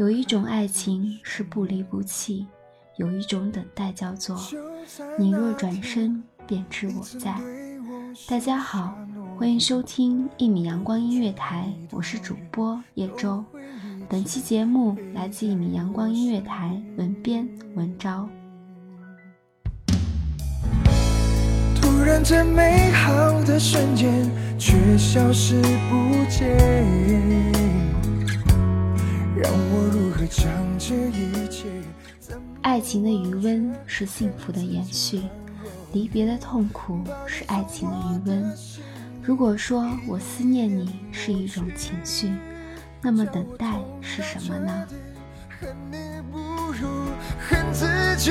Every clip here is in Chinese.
有一种爱情是不离不弃，有一种等待叫做你若转身便知我在。大家好，欢迎收听一米阳光音乐台，我是主播叶舟。本期节目来自一米阳光音乐台，文编文昭。突然，这美好的瞬间却消失不见。让我如何将这一切？爱情的余温是幸福的延续，离别的痛苦是爱情的余温。如果说我思念你是一种情绪，那么等待是什么呢？恨你不如恨自己。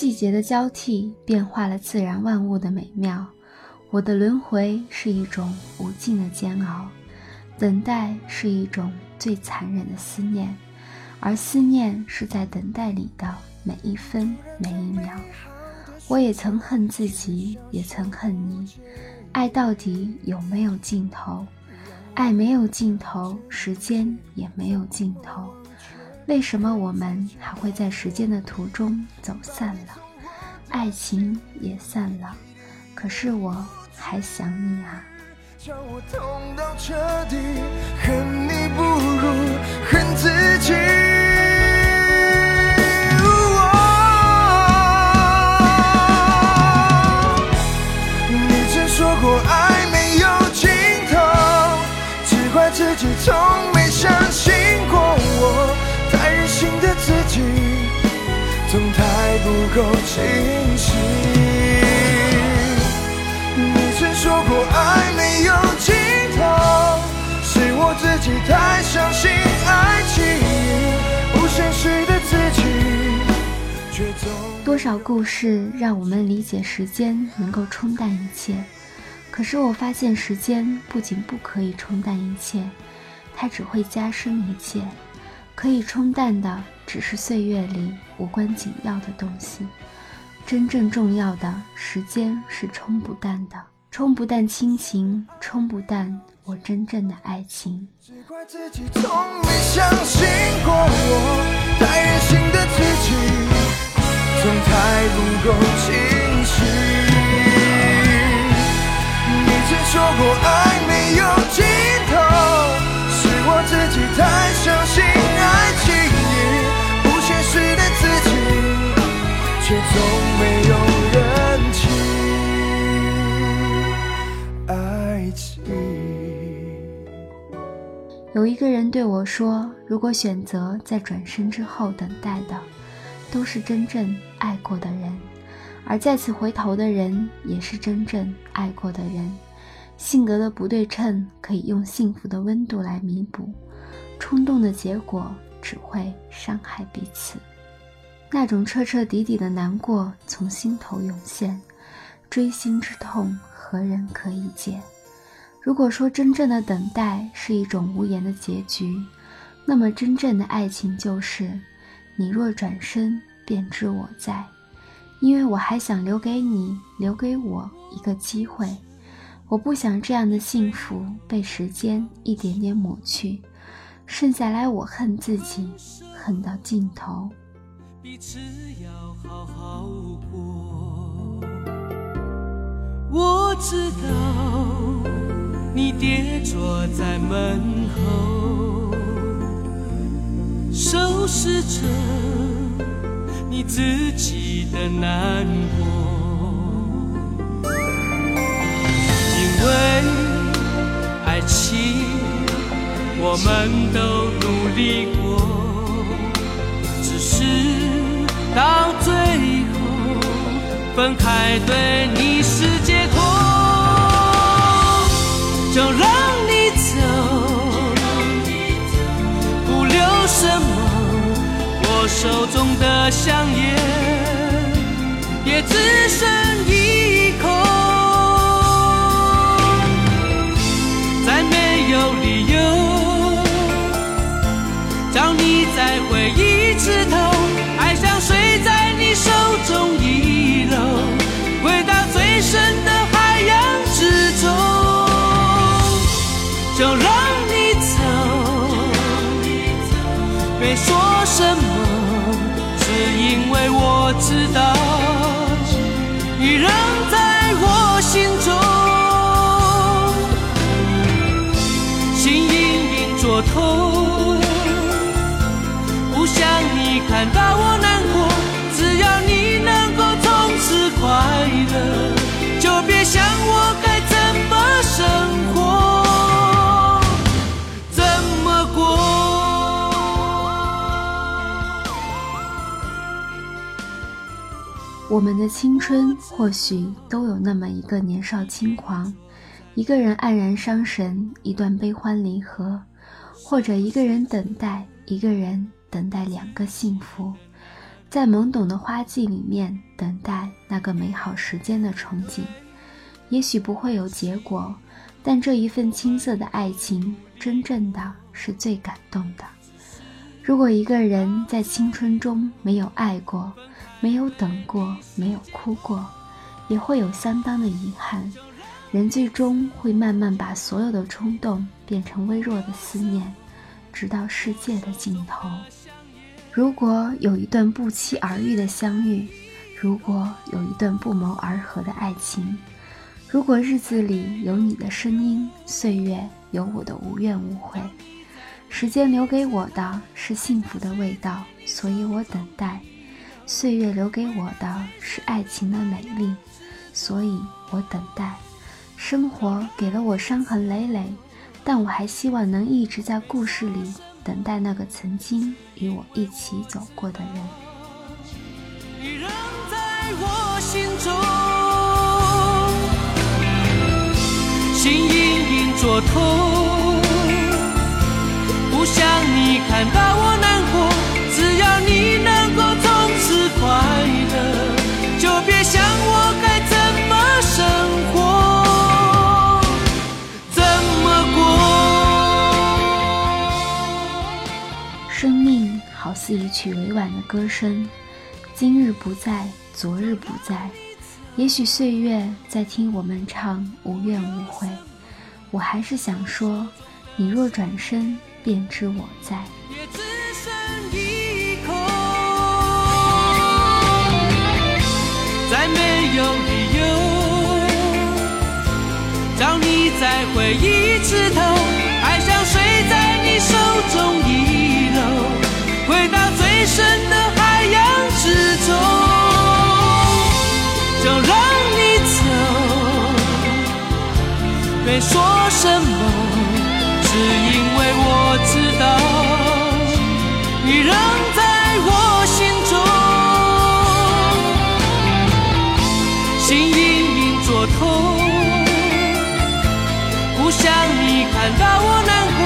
季节的交替变化了自然万物的美妙，我的轮回是一种无尽的煎熬，等待是一种最残忍的思念，而思念是在等待里的每一分每一秒。我也曾恨自己，也曾恨你，爱到底有没有尽头？爱没有尽头，时间也没有尽头。为什么我们还会在时间的途中走散了，爱情也散了，可是我还想你啊。叫我痛到彻底，恨你不如恨自己。曾说过爱没有尽头，是我自己太相信爱情，不现实的自己。多少故事让我们理解时间能够冲淡一切，可是我发现时间不仅不可以冲淡一切，它只会加深一切。可以冲淡的只是岁月里无关紧要的东西，真正重要的时间是冲不淡的，冲不淡亲情，冲不淡我真正的爱情。只怪自己从没相信过我，太任性的自己，总太不够清晰。你曾说过爱有一个人对我说：“如果选择在转身之后等待的，都是真正爱过的人，而再次回头的人也是真正爱过的人。性格的不对称可以用幸福的温度来弥补，冲动的结果只会伤害彼此。那种彻彻底底的难过从心头涌现，锥心之痛，何人可以解？”如果说真正的等待是一种无言的结局，那么真正的爱情就是：你若转身，便知我在。因为我还想留给你，留给我一个机会。我不想这样的幸福被时间一点点抹去，剩下来我恨自己，恨到尽头。彼此要好好过。我知道。你跌坐在门后，收拾着你自己的难过。因为爱情，我们都努力过，只是到最后分开，对你我手中的香烟也只剩一口，再没有理由找你再回一次头，不想你看到我难过。只要你能够从此快乐，就别想我该怎么生活。怎么过我们的青春或许都有那么一个年少轻狂，一个人黯然伤神，一段悲欢离合，或者一个人等待，一个人等待两个幸福，在懵懂的花季里面等待那个美好时间的憧憬。也许不会有结果，但这一份青涩的爱情，真正的是最感动的。如果一个人在青春中没有爱过，没有等过，没有哭过，也会有相当的遗憾。人最终会慢慢把所有的冲动变成微弱的思念，直到世界的尽头。如果有一段不期而遇的相遇，如果有一段不谋而合的爱情，如果日子里有你的声音，岁月有我的无怨无悔，时间留给我的是幸福的味道，所以我等待。岁月留给我的是爱情的美丽，所以我等待。生活给了我伤痕累累，但我还希望能一直在故事里等待那个曾经与我一起走过的人。你仍在我心中，心隐隐作痛，不想你看到我似一曲委婉的歌声，今日不在，昨日不在，也许岁月在听我们唱，无怨无悔。我还是想说，你若转身，便知我在。有理由叫你再回一次头，爱像水在你手中一，深的海洋之中。就让你走，没说什么，只因为我知道你仍在我心中。心隐隐作痛，不想你看到我难过。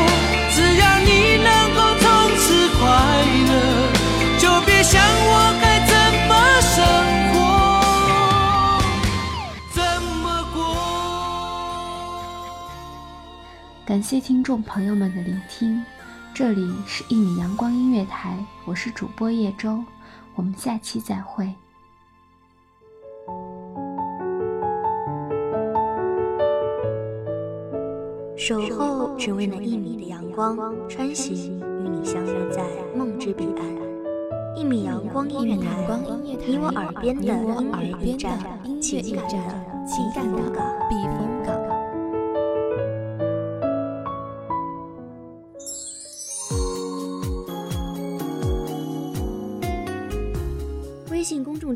感谢听众朋友们的聆听，这里是一米阳光音乐台，我是主播叶舟，我们下期再会。守候只为那一米的阳光，穿行与你相约在梦之彼岸。一米阳光音乐台，你我耳边的音乐驿站，情感的情感的避风。